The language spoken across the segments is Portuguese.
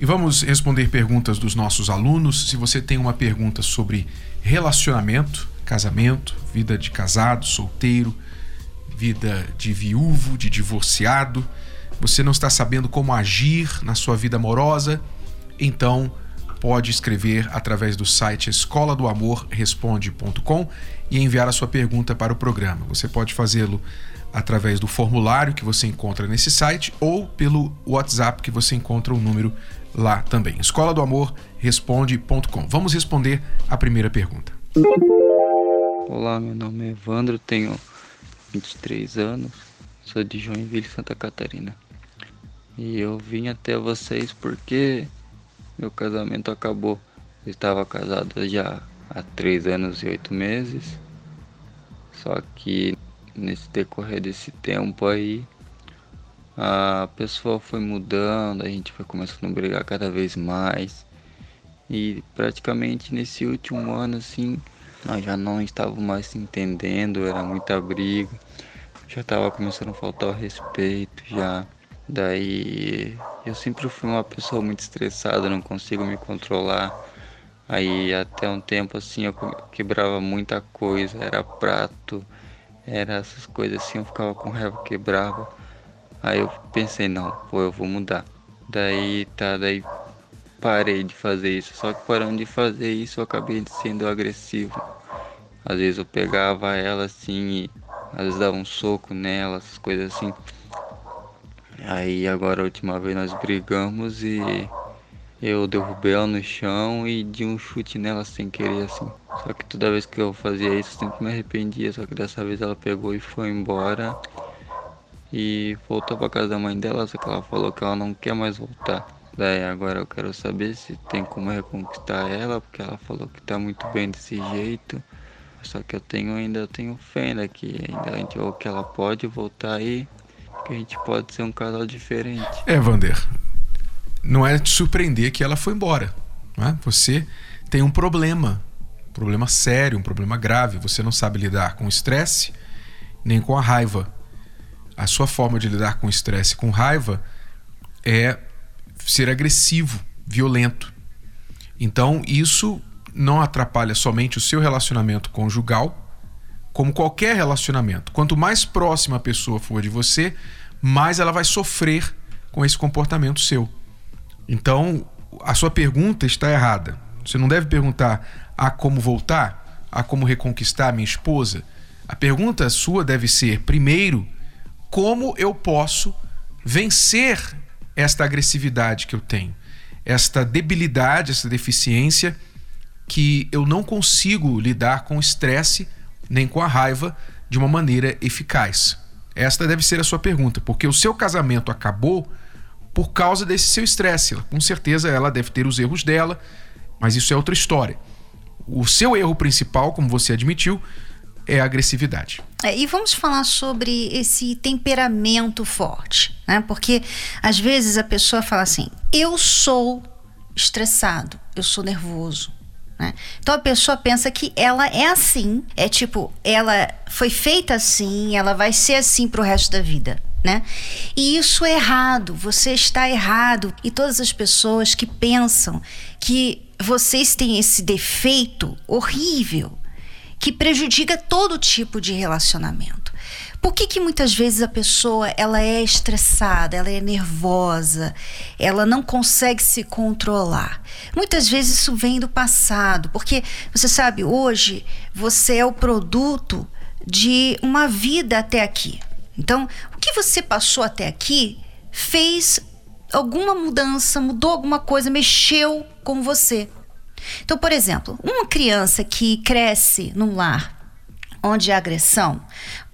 E vamos responder perguntas dos nossos alunos. Se você tem uma pergunta sobre relacionamento, casamento, vida de casado, solteiro, vida de viúvo, de divorciado, você não está sabendo como agir na sua vida amorosa, então pode escrever através do site escola do amor responde.com e enviar a sua pergunta para o programa. Você pode fazê-lo através do formulário que você encontra nesse site ou pelo WhatsApp que você encontra o número lá também. Escola do Amor responde.com. Vamos responder a primeira pergunta. Olá, meu nome é Evandro, tenho 23 anos, sou de Joinville, Santa Catarina. E eu vim até vocês porque meu casamento acabou. Eu estava casado já há 3 anos e 8 meses. Só que nesse decorrer desse tempo aí a pessoa foi mudando, a gente foi começando a brigar cada vez mais. E praticamente nesse último ano assim, nós já não estávamos mais se entendendo, era muita briga. Já estava começando a faltar o respeito já. Daí eu sempre fui uma pessoa muito estressada, não consigo me controlar. Aí até um tempo assim eu quebrava muita coisa, era prato, era essas coisas assim, eu ficava com raiva, quebrava. Aí eu pensei, não, pô, eu vou mudar. Daí tá, daí parei de fazer isso. Só que parando de fazer isso eu acabei sendo agressivo. Às vezes eu pegava ela assim e às vezes dava um soco nela, essas coisas assim. Aí agora a última vez nós brigamos e eu derrubei ela no chão e de um chute nela sem querer assim. Só que toda vez que eu fazia isso eu sempre me arrependia, só que dessa vez ela pegou e foi embora e voltou para casa da mãe dela, só que ela falou que ela não quer mais voltar. Daí agora eu quero saber se tem como reconquistar ela, porque ela falou que tá muito bem desse jeito. Só que eu tenho ainda tenho fé ainda que ainda a gente, ou que ela pode voltar aí, que a gente pode ser um casal diferente. É, Vander. Não é te surpreender que ela foi embora. Não é? Você tem um problema, um problema sério, um problema grave. Você não sabe lidar com o estresse nem com a raiva a sua forma de lidar com estresse, com raiva, é ser agressivo, violento. Então, isso não atrapalha somente o seu relacionamento conjugal, como qualquer relacionamento. Quanto mais próxima a pessoa for de você, mais ela vai sofrer com esse comportamento seu. Então, a sua pergunta está errada. Você não deve perguntar a como voltar, a como reconquistar minha esposa. A pergunta sua deve ser, primeiro, como eu posso vencer esta agressividade que eu tenho, esta debilidade, esta deficiência que eu não consigo lidar com o estresse nem com a raiva de uma maneira eficaz. Esta deve ser a sua pergunta, porque o seu casamento acabou por causa desse seu estresse. Com certeza ela deve ter os erros dela, mas isso é outra história. O seu erro principal, como você admitiu, é a agressividade. É, e vamos falar sobre esse temperamento forte, né? Porque às vezes a pessoa fala assim: eu sou estressado, eu sou nervoso. Né? Então a pessoa pensa que ela é assim, é tipo, ela foi feita assim, ela vai ser assim pro resto da vida. Né? E isso é errado, você está errado. E todas as pessoas que pensam que vocês têm esse defeito horrível, que prejudica todo tipo de relacionamento. Por que, que muitas vezes a pessoa ela é estressada, ela é nervosa, ela não consegue se controlar? Muitas vezes isso vem do passado, porque você sabe, hoje você é o produto de uma vida até aqui. Então, o que você passou até aqui fez alguma mudança, mudou alguma coisa, mexeu com você. Então, por exemplo, uma criança que cresce num lar onde há agressão,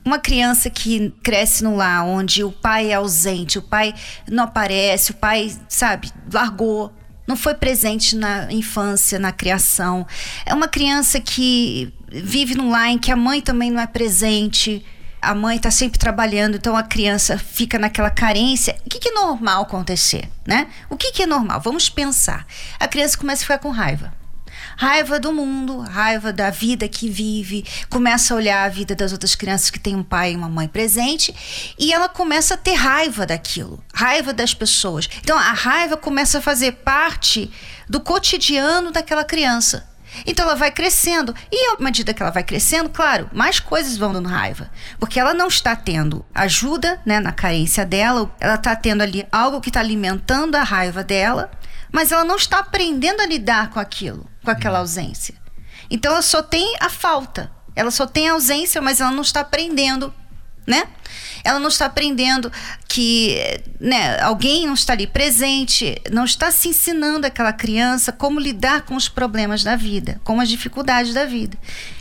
uma criança que cresce num lar onde o pai é ausente, o pai não aparece, o pai, sabe, largou, não foi presente na infância, na criação. É uma criança que vive num lar em que a mãe também não é presente. A mãe está sempre trabalhando, então a criança fica naquela carência. O que, que é normal acontecer, né? O que, que é normal? Vamos pensar. A criança começa a ficar com raiva raiva do mundo, raiva da vida que vive, começa a olhar a vida das outras crianças que têm um pai e uma mãe presente e ela começa a ter raiva daquilo, raiva das pessoas. Então a raiva começa a fazer parte do cotidiano daquela criança. Então ela vai crescendo. E à medida que ela vai crescendo, claro, mais coisas vão dando raiva. Porque ela não está tendo ajuda né, na carência dela, ela está tendo ali algo que está alimentando a raiva dela mas ela não está aprendendo a lidar com aquilo, com aquela ausência. Então ela só tem a falta, ela só tem a ausência, mas ela não está aprendendo, né? Ela não está aprendendo que né, alguém não está ali presente, não está se ensinando aquela criança como lidar com os problemas da vida, com as dificuldades da vida.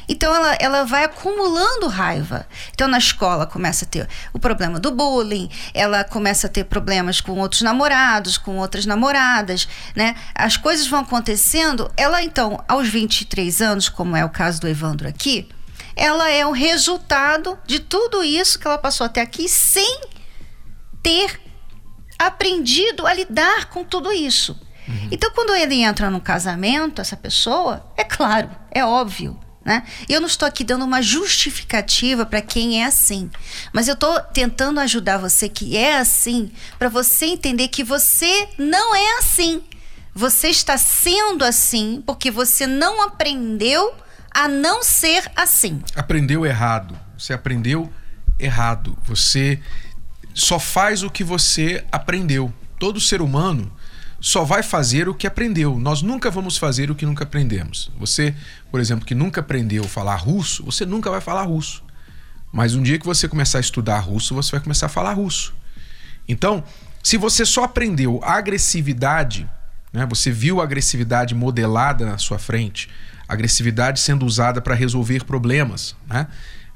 Então ela, ela vai acumulando raiva. Então na escola começa a ter o problema do bullying, ela começa a ter problemas com outros namorados, com outras namoradas, né? As coisas vão acontecendo. Ela então, aos 23 anos, como é o caso do Evandro aqui, ela é o resultado de tudo isso que ela passou até aqui sem ter aprendido a lidar com tudo isso. Uhum. Então, quando ele entra no casamento, essa pessoa, é claro, é óbvio, né? Eu não estou aqui dando uma justificativa para quem é assim, mas eu estou tentando ajudar você que é assim, para você entender que você não é assim. Você está sendo assim porque você não aprendeu a não ser assim. Aprendeu errado. Você aprendeu errado. Você só faz o que você aprendeu. Todo ser humano só vai fazer o que aprendeu. Nós nunca vamos fazer o que nunca aprendemos. Você, por exemplo, que nunca aprendeu a falar russo, você nunca vai falar russo. Mas um dia que você começar a estudar russo, você vai começar a falar russo. Então, se você só aprendeu agressividade, né, você viu a agressividade modelada na sua frente, agressividade sendo usada para resolver problemas, né?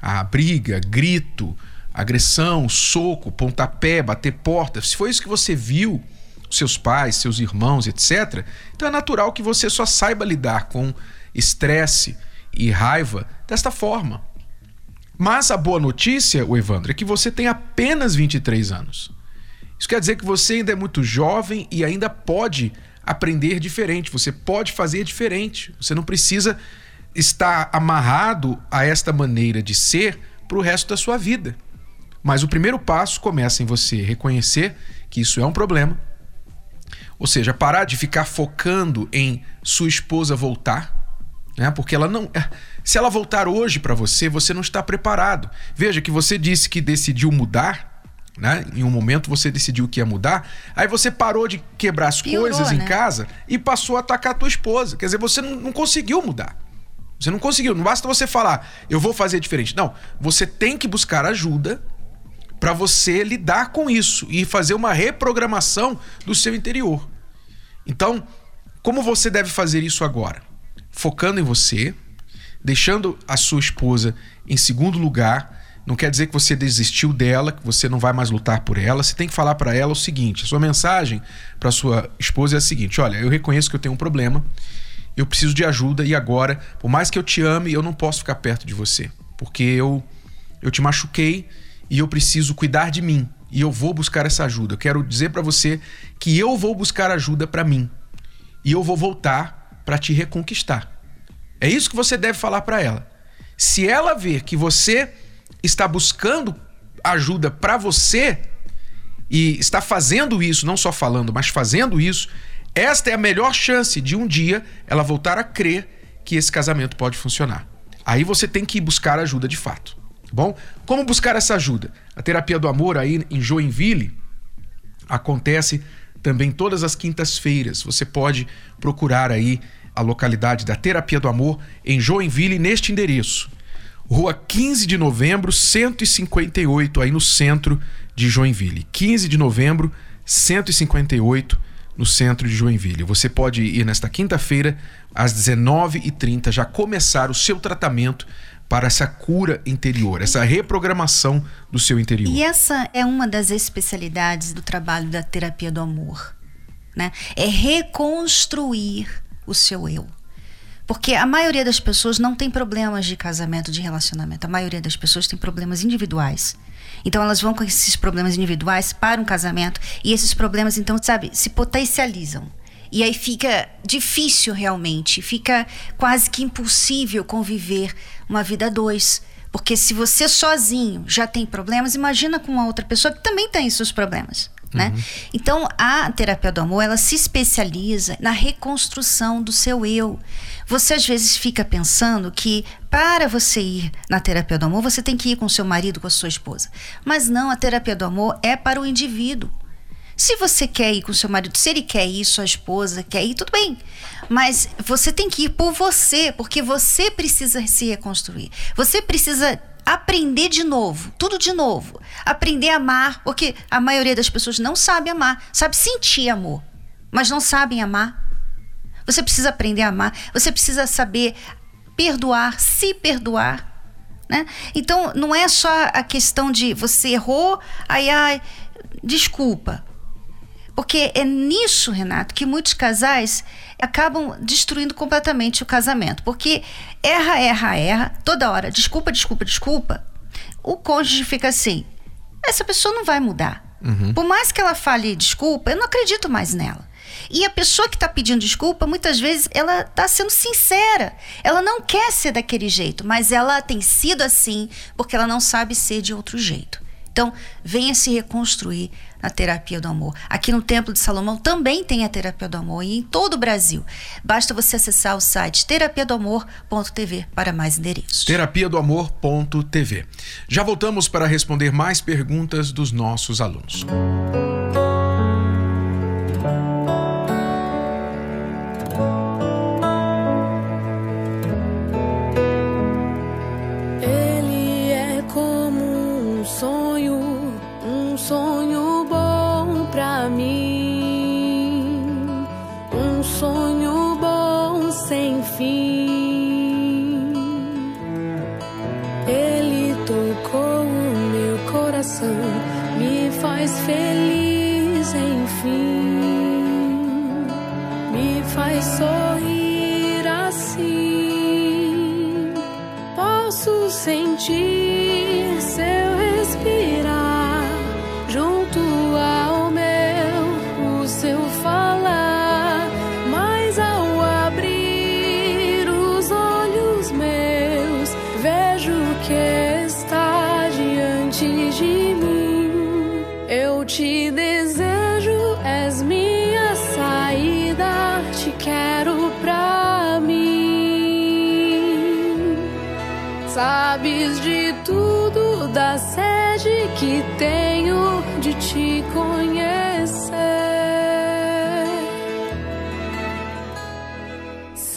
a briga, grito, agressão, soco, pontapé, bater porta, se foi isso que você viu, seus pais, seus irmãos, etc. Então é natural que você só saiba lidar com estresse e raiva desta forma. Mas a boa notícia, o Evandro, é que você tem apenas 23 anos. Isso quer dizer que você ainda é muito jovem e ainda pode aprender diferente, você pode fazer diferente. Você não precisa estar amarrado a esta maneira de ser para o resto da sua vida. Mas o primeiro passo começa em você reconhecer que isso é um problema, ou seja, parar de ficar focando em sua esposa voltar, né? Porque ela não, é, se ela voltar hoje para você, você não está preparado. Veja que você disse que decidiu mudar, né? Em um momento você decidiu que ia mudar, aí você parou de quebrar as Piorou, coisas em né? casa e passou a atacar a tua esposa. Quer dizer, você não, não conseguiu mudar. Você não conseguiu. Não basta você falar, eu vou fazer diferente. Não, você tem que buscar ajuda para você lidar com isso e fazer uma reprogramação do seu interior. Então, como você deve fazer isso agora? Focando em você, deixando a sua esposa em segundo lugar. Não quer dizer que você desistiu dela, que você não vai mais lutar por ela. Você tem que falar para ela o seguinte: a sua mensagem para sua esposa é a seguinte: olha, eu reconheço que eu tenho um problema, eu preciso de ajuda e agora, por mais que eu te ame, eu não posso ficar perto de você, porque eu eu te machuquei e eu preciso cuidar de mim e eu vou buscar essa ajuda. Eu quero dizer para você que eu vou buscar ajuda para mim e eu vou voltar para te reconquistar. É isso que você deve falar para ela. Se ela ver que você está buscando ajuda para você e está fazendo isso, não só falando, mas fazendo isso, esta é a melhor chance de um dia ela voltar a crer que esse casamento pode funcionar. Aí você tem que buscar ajuda de fato. Bom, como buscar essa ajuda? A terapia do amor aí em Joinville acontece também todas as quintas-feiras. Você pode procurar aí a localidade da Terapia do Amor em Joinville neste endereço. Rua 15 de Novembro, 158, aí no centro de Joinville. 15 de Novembro, 158, no centro de Joinville. Você pode ir nesta quinta-feira, às 19h30, já começar o seu tratamento para essa cura interior, essa reprogramação do seu interior. E essa é uma das especialidades do trabalho da terapia do amor. né? É reconstruir o seu eu. Porque a maioria das pessoas não tem problemas de casamento, de relacionamento. A maioria das pessoas tem problemas individuais. Então elas vão com esses problemas individuais para um casamento e esses problemas, então, sabe, se potencializam. E aí fica difícil realmente, fica quase que impossível conviver uma vida a dois. Porque se você sozinho já tem problemas, imagina com uma outra pessoa que também tem seus problemas. Né? Uhum. Então, a terapia do amor, ela se especializa na reconstrução do seu eu. Você às vezes fica pensando que para você ir na terapia do amor, você tem que ir com seu marido, com a sua esposa. Mas não, a terapia do amor é para o indivíduo. Se você quer ir com seu marido, se ele quer ir, sua esposa quer ir, tudo bem. Mas você tem que ir por você, porque você precisa se reconstruir. Você precisa aprender de novo, tudo de novo. Aprender a amar, porque a maioria das pessoas não sabe amar, sabe sentir amor, mas não sabem amar. Você precisa aprender a amar, você precisa saber perdoar, se perdoar. Né? Então, não é só a questão de você errou, aí, ai, desculpa. Porque é nisso, Renato, que muitos casais acabam destruindo completamente o casamento. Porque erra, erra, erra, toda hora, desculpa, desculpa, desculpa. O cônjuge fica assim: essa pessoa não vai mudar. Uhum. Por mais que ela fale desculpa, eu não acredito mais nela. E a pessoa que está pedindo desculpa, muitas vezes, ela está sendo sincera. Ela não quer ser daquele jeito, mas ela tem sido assim porque ela não sabe ser de outro jeito. Então, venha se reconstruir na terapia do amor. Aqui no Templo de Salomão também tem a terapia do amor e em todo o Brasil. Basta você acessar o site terapiadoamor.tv para mais endereços. Terapia do Amor.tv. Já voltamos para responder mais perguntas dos nossos alunos. coração me faz feliz, enfim, me faz sorrir assim. Posso sentir.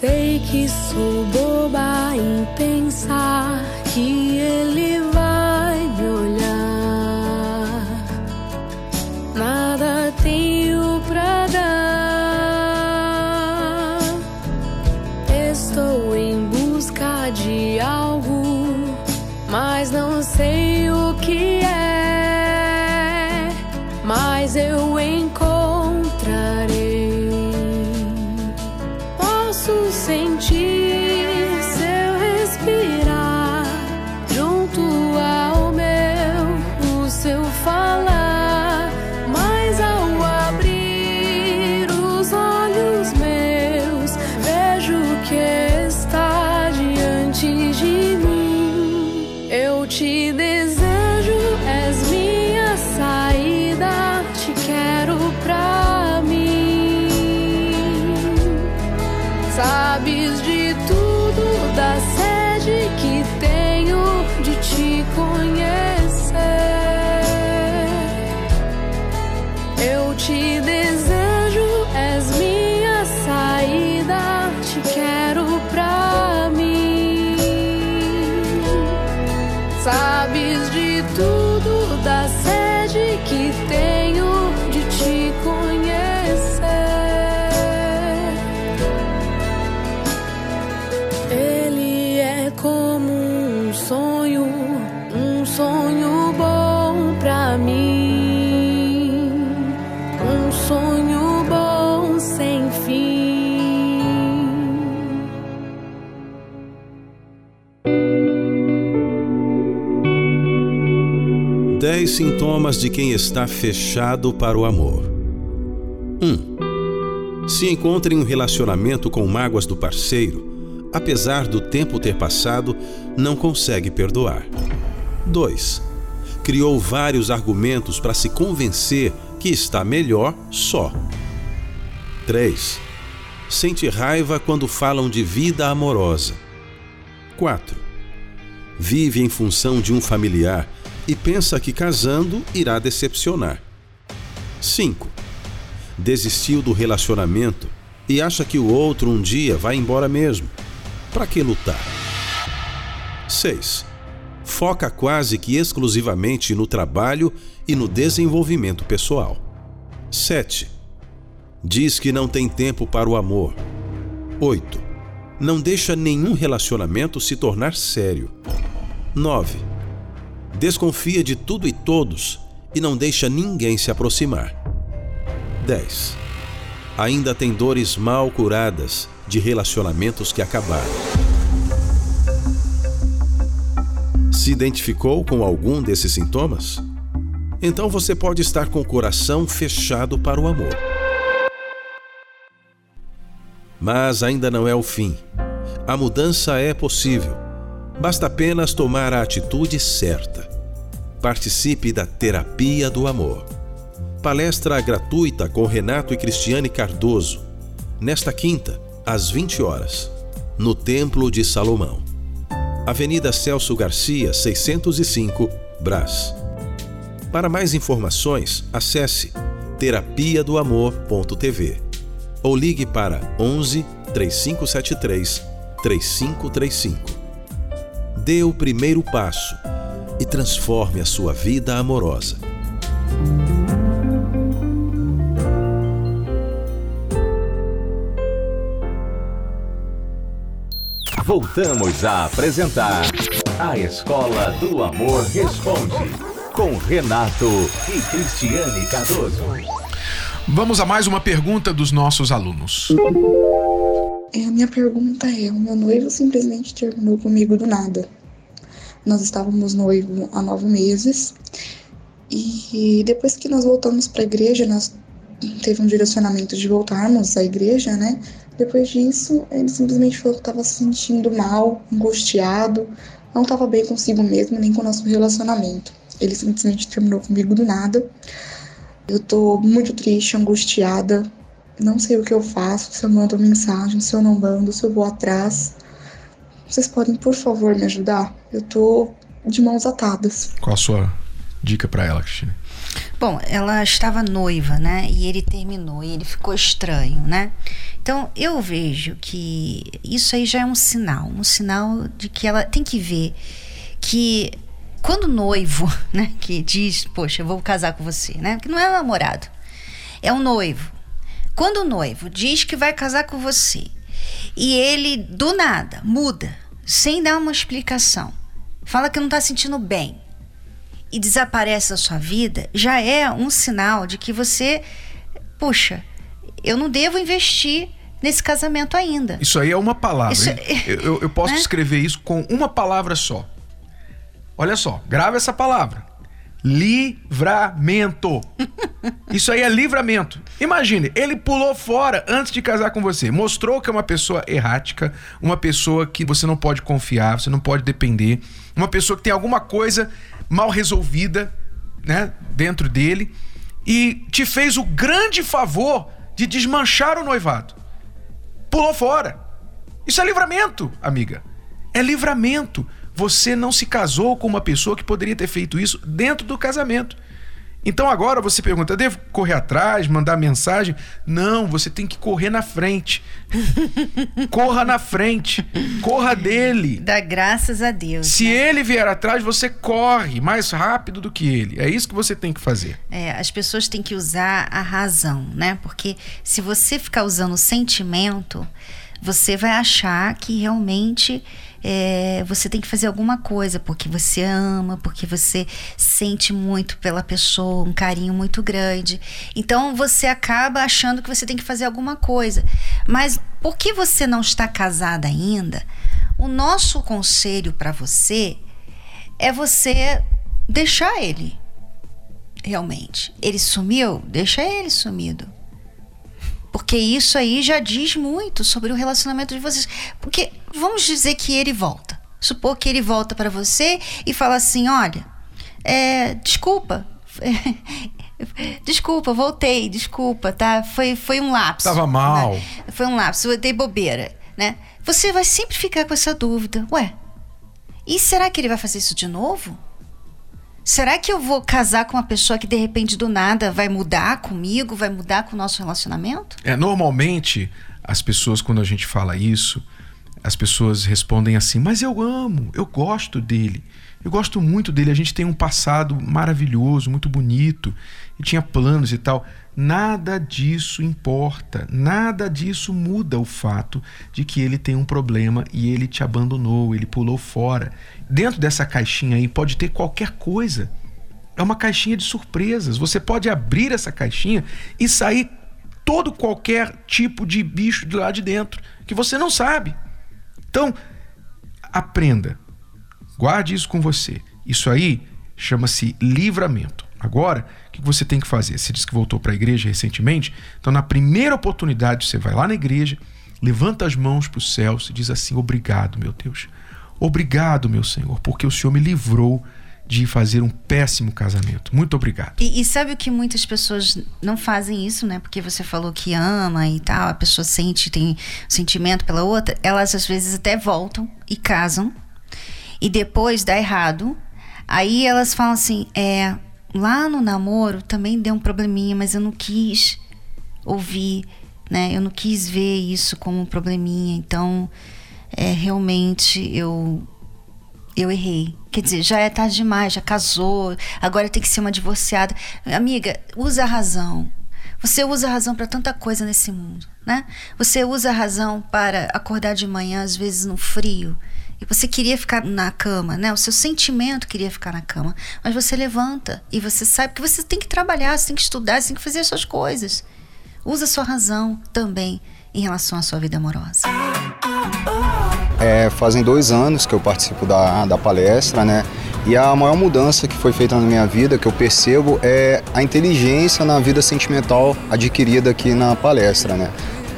Sonho bom pra mim, um sonho 10 sintomas de quem está fechado para o amor. 1. Um, se encontra em um relacionamento com mágoas do parceiro, apesar do tempo ter passado, não consegue perdoar. 2. Criou vários argumentos para se convencer que está melhor só. 3. Sente raiva quando falam de vida amorosa. 4. Vive em função de um familiar e pensa que casando irá decepcionar. 5. Desistiu do relacionamento e acha que o outro um dia vai embora mesmo. Para que lutar? 6. Foca quase que exclusivamente no trabalho e no desenvolvimento pessoal. 7. Diz que não tem tempo para o amor. 8. Não deixa nenhum relacionamento se tornar sério. 9 desconfia de tudo e todos e não deixa ninguém se aproximar. 10. Ainda tem dores mal curadas de relacionamentos que acabaram. Se identificou com algum desses sintomas? Então você pode estar com o coração fechado para o amor. Mas ainda não é o fim. A mudança é possível. Basta apenas tomar a atitude certa. Participe da Terapia do Amor. Palestra gratuita com Renato e Cristiane Cardoso, nesta quinta, às 20 horas, no Templo de Salomão. Avenida Celso Garcia, 605, Brás. Para mais informações, acesse terapia do amor.tv ou ligue para 11 3573 3535. Dê o primeiro passo e transforme a sua vida amorosa. Voltamos a apresentar A Escola do Amor Responde, com Renato e Cristiane Cardoso. Vamos a mais uma pergunta dos nossos alunos. É, a minha pergunta é: o meu noivo simplesmente terminou comigo do nada. Nós estávamos noivos há nove meses e depois que nós voltamos para a igreja, nós teve um direcionamento de voltarmos à igreja, né? Depois disso, ele simplesmente falou que estava se sentindo mal, angustiado, não estava bem consigo mesmo, nem com o nosso relacionamento. Ele simplesmente terminou comigo do nada. Eu tô muito triste, angustiada, não sei o que eu faço, se eu mando mensagem, se eu não mando, se eu vou atrás. Vocês podem, por favor, me ajudar? Eu tô de mãos atadas. Qual a sua dica para ela, Cristina? Bom, ela estava noiva, né? E ele terminou, e ele ficou estranho, né? Então, eu vejo que isso aí já é um sinal, um sinal de que ela tem que ver que quando o noivo, né, que diz, poxa, eu vou casar com você, né? Que não é namorado, é um noivo. Quando o noivo diz que vai casar com você e ele do nada muda, sem dar uma explicação, fala que não está sentindo bem e desaparece da sua vida, já é um sinal de que você, puxa, eu não devo investir nesse casamento ainda. Isso aí é uma palavra. Isso, eu, eu, posso né? escrever isso com uma palavra só. Olha só, grava essa palavra. Livramento. Isso aí é livramento. Imagine, ele pulou fora antes de casar com você. Mostrou que é uma pessoa errática, uma pessoa que você não pode confiar, você não pode depender, uma pessoa que tem alguma coisa mal resolvida, né, dentro dele e te fez o grande favor de desmanchar o noivado. Pulou fora. Isso é livramento, amiga. É livramento. Você não se casou com uma pessoa que poderia ter feito isso dentro do casamento. Então agora você pergunta: devo correr atrás, mandar mensagem? Não, você tem que correr na frente. Corra na frente. Corra dele. Dá graças a Deus. Se né? ele vier atrás, você corre mais rápido do que ele. É isso que você tem que fazer. É, as pessoas têm que usar a razão, né? Porque se você ficar usando o sentimento, você vai achar que realmente é, você tem que fazer alguma coisa porque você ama, porque você sente muito pela pessoa, um carinho muito grande. Então você acaba achando que você tem que fazer alguma coisa. Mas porque você não está casada ainda, o nosso conselho para você é você deixar ele. realmente. Ele sumiu? Deixa ele sumido. Porque isso aí já diz muito sobre o relacionamento de vocês. Porque vamos dizer que ele volta. Supor que ele volta para você e fala assim: olha, é, desculpa. Desculpa, voltei, desculpa, tá? Foi, foi um lapso. Tava mal. Né? Foi um lapso, eu dei bobeira, né? Você vai sempre ficar com essa dúvida. Ué, e será que ele vai fazer isso de novo? Será que eu vou casar com uma pessoa que de repente do nada vai mudar comigo, vai mudar com o nosso relacionamento? É, normalmente as pessoas quando a gente fala isso, as pessoas respondem assim: "Mas eu amo, eu gosto dele. Eu gosto muito dele, a gente tem um passado maravilhoso, muito bonito, e tinha planos e tal". Nada disso importa, nada disso muda o fato de que ele tem um problema e ele te abandonou, ele pulou fora. Dentro dessa caixinha aí pode ter qualquer coisa. É uma caixinha de surpresas. Você pode abrir essa caixinha e sair todo qualquer tipo de bicho de lá de dentro que você não sabe. Então, aprenda. Guarde isso com você. Isso aí chama-se livramento. Agora, o que você tem que fazer? Você disse que voltou para a igreja recentemente, então na primeira oportunidade você vai lá na igreja, levanta as mãos para o céu e diz assim: Obrigado, meu Deus. Obrigado, meu Senhor, porque o Senhor me livrou de fazer um péssimo casamento. Muito obrigado. E, e, sabe o que muitas pessoas não fazem isso, né? Porque você falou que ama e tal, a pessoa sente, tem sentimento pela outra, elas às vezes até voltam e casam e depois dá errado. Aí elas falam assim: é, lá no namoro também deu um probleminha, mas eu não quis ouvir, né? Eu não quis ver isso como um probleminha. Então, é, realmente eu eu errei. Quer dizer, já é tarde demais, já casou, agora tem que ser uma divorciada. Amiga, usa a razão. Você usa a razão para tanta coisa nesse mundo, né? Você usa a razão para acordar de manhã, às vezes no frio, e você queria ficar na cama, né? O seu sentimento queria ficar na cama, mas você levanta e você sabe que você tem que trabalhar, você tem que estudar, você tem que fazer as suas coisas. Usa a sua razão também em relação à sua vida amorosa. É, fazem dois anos que eu participo da, da palestra, né? E a maior mudança que foi feita na minha vida, que eu percebo, é a inteligência na vida sentimental adquirida aqui na palestra, né?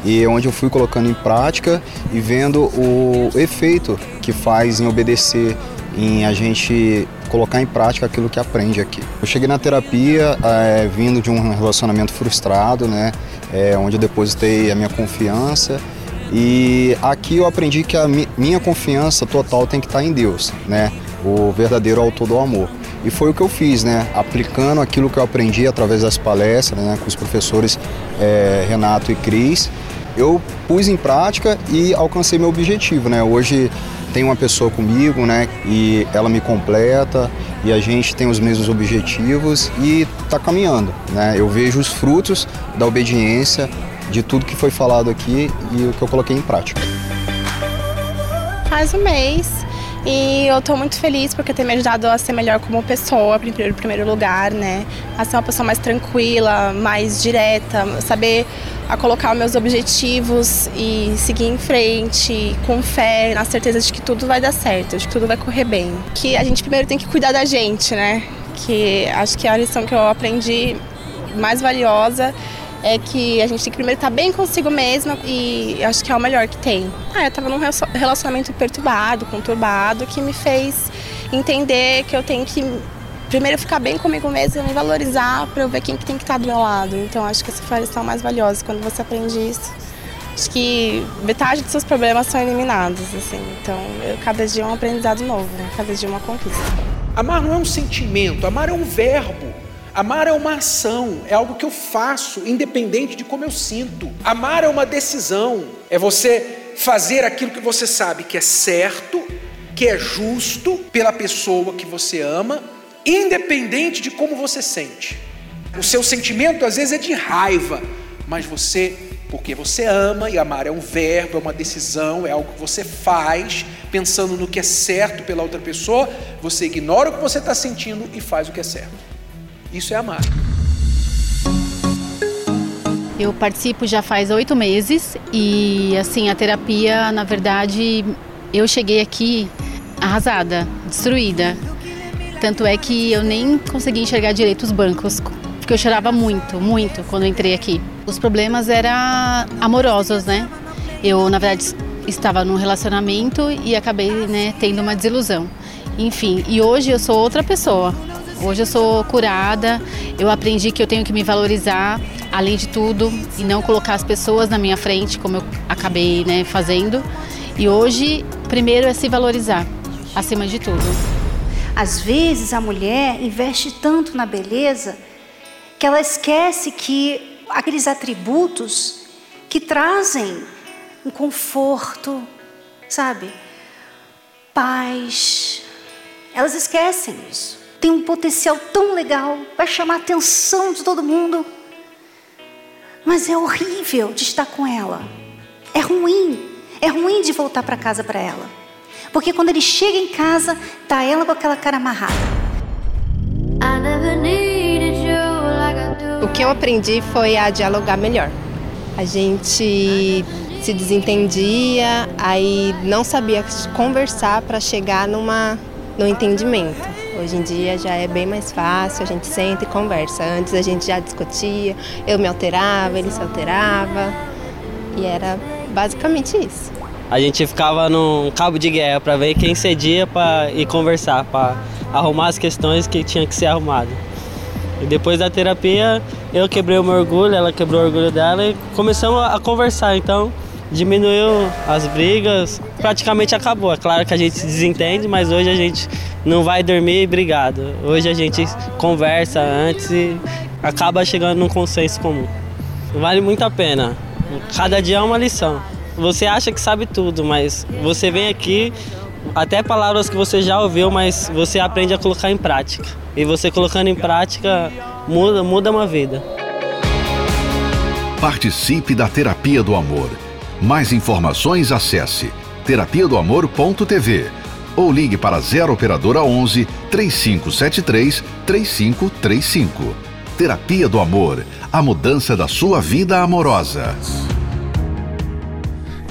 e onde eu fui colocando em prática e vendo o efeito que faz em obedecer, em a gente colocar em prática aquilo que aprende aqui. Eu cheguei na terapia é, vindo de um relacionamento frustrado, né, é, onde eu depositei a minha confiança e aqui eu aprendi que a mi minha confiança total tem que estar em Deus, né, o verdadeiro autor do amor. E foi o que eu fiz, né? Aplicando aquilo que eu aprendi através das palestras, né? Com os professores é, Renato e Cris eu pus em prática e alcancei meu objetivo, né? Hoje tem uma pessoa comigo, né? E ela me completa e a gente tem os mesmos objetivos e está caminhando, né? Eu vejo os frutos da obediência de tudo que foi falado aqui e o que eu coloquei em prática. Faz um mês e eu estou muito feliz porque tem me ajudado a ser melhor como pessoa, em primeiro lugar, né? A ser uma pessoa mais tranquila, mais direta, saber a colocar os meus objetivos e seguir em frente com fé, na certeza de que tudo vai dar certo, de que tudo vai correr bem. Que a gente primeiro tem que cuidar da gente, né? Que acho que é a lição que eu aprendi mais valiosa é que a gente tem que primeiro estar bem consigo mesma e acho que é o melhor que tem. Ah, eu estava num relacionamento perturbado, conturbado, que me fez entender que eu tenho que primeiro ficar bem comigo mesma, me valorizar para eu ver quem que tem que estar do meu lado. Então acho que essa foi a lição mais valiosa quando você aprende isso. Acho que metade dos seus problemas são eliminados, assim. Então, eu, cada dia é um aprendizado novo, né? cada dia é uma conquista. Amar não é um sentimento, amar é um verbo. Amar é uma ação, é algo que eu faço, independente de como eu sinto. Amar é uma decisão, é você fazer aquilo que você sabe que é certo, que é justo pela pessoa que você ama independente de como você sente. O seu sentimento às vezes é de raiva, mas você, porque você ama e amar é um verbo, é uma decisão, é algo que você faz pensando no que é certo pela outra pessoa, você ignora o que você está sentindo e faz o que é certo. Isso é amar. Eu participo já faz oito meses e assim a terapia, na verdade, eu cheguei aqui arrasada, destruída Tanto é que eu nem consegui enxergar direito os bancos, porque eu chorava muito, muito quando eu entrei aqui. Os problemas eram amorosos, né? Eu, na verdade, estava num relacionamento e acabei né, tendo uma desilusão. Enfim, e hoje eu sou outra pessoa. Hoje eu sou curada, eu aprendi que eu tenho que me valorizar, além de tudo, e não colocar as pessoas na minha frente, como eu acabei né, fazendo. E hoje, primeiro é se valorizar, acima de tudo. Às vezes a mulher investe tanto na beleza que ela esquece que aqueles atributos que trazem um conforto, sabe? Paz. Elas esquecem isso. Tem um potencial tão legal, vai chamar a atenção de todo mundo. Mas é horrível de estar com ela. É ruim. É ruim de voltar para casa para ela. Porque quando ele chega em casa, tá ela com aquela cara amarrada. O que eu aprendi foi a dialogar melhor. A gente se desentendia, aí não sabia conversar para chegar numa no entendimento. Hoje em dia já é bem mais fácil, a gente senta e conversa. Antes a gente já discutia, eu me alterava, ele se alterava. E era basicamente isso. A gente ficava num cabo de guerra para ver quem cedia para ir conversar, para arrumar as questões que tinha que ser arrumado. E depois da terapia, eu quebrei o meu orgulho, ela quebrou o orgulho dela e começamos a conversar. Então, diminuiu as brigas, praticamente acabou. É claro que a gente se desentende, mas hoje a gente não vai dormir brigado. Hoje a gente conversa antes e acaba chegando num consenso comum. Vale muito a pena. Cada dia é uma lição. Você acha que sabe tudo, mas você vem aqui, até palavras que você já ouviu, mas você aprende a colocar em prática. E você colocando em prática muda, muda uma vida. Participe da Terapia do Amor. Mais informações acesse terapia do amor.tv ou ligue para 0 operadora 11 3573 3535. Terapia do Amor, a mudança da sua vida amorosa.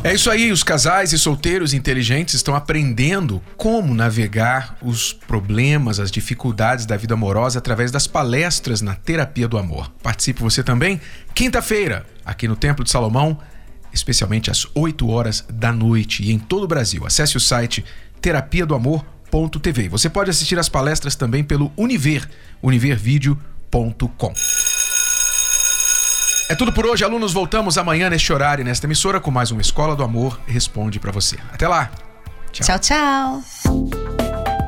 É isso aí, os casais e solteiros inteligentes estão aprendendo como navegar os problemas, as dificuldades da vida amorosa através das palestras na Terapia do Amor. Participe você também, quinta-feira, aqui no Templo de Salomão, especialmente às 8 horas da noite e em todo o Brasil. Acesse o site terapia do amor.tv. Você pode assistir as palestras também pelo Univer, univervideo.com. É tudo por hoje, alunos. Voltamos amanhã neste horário, nesta emissora, com mais uma Escola do Amor Responde para você. Até lá. Tchau, tchau.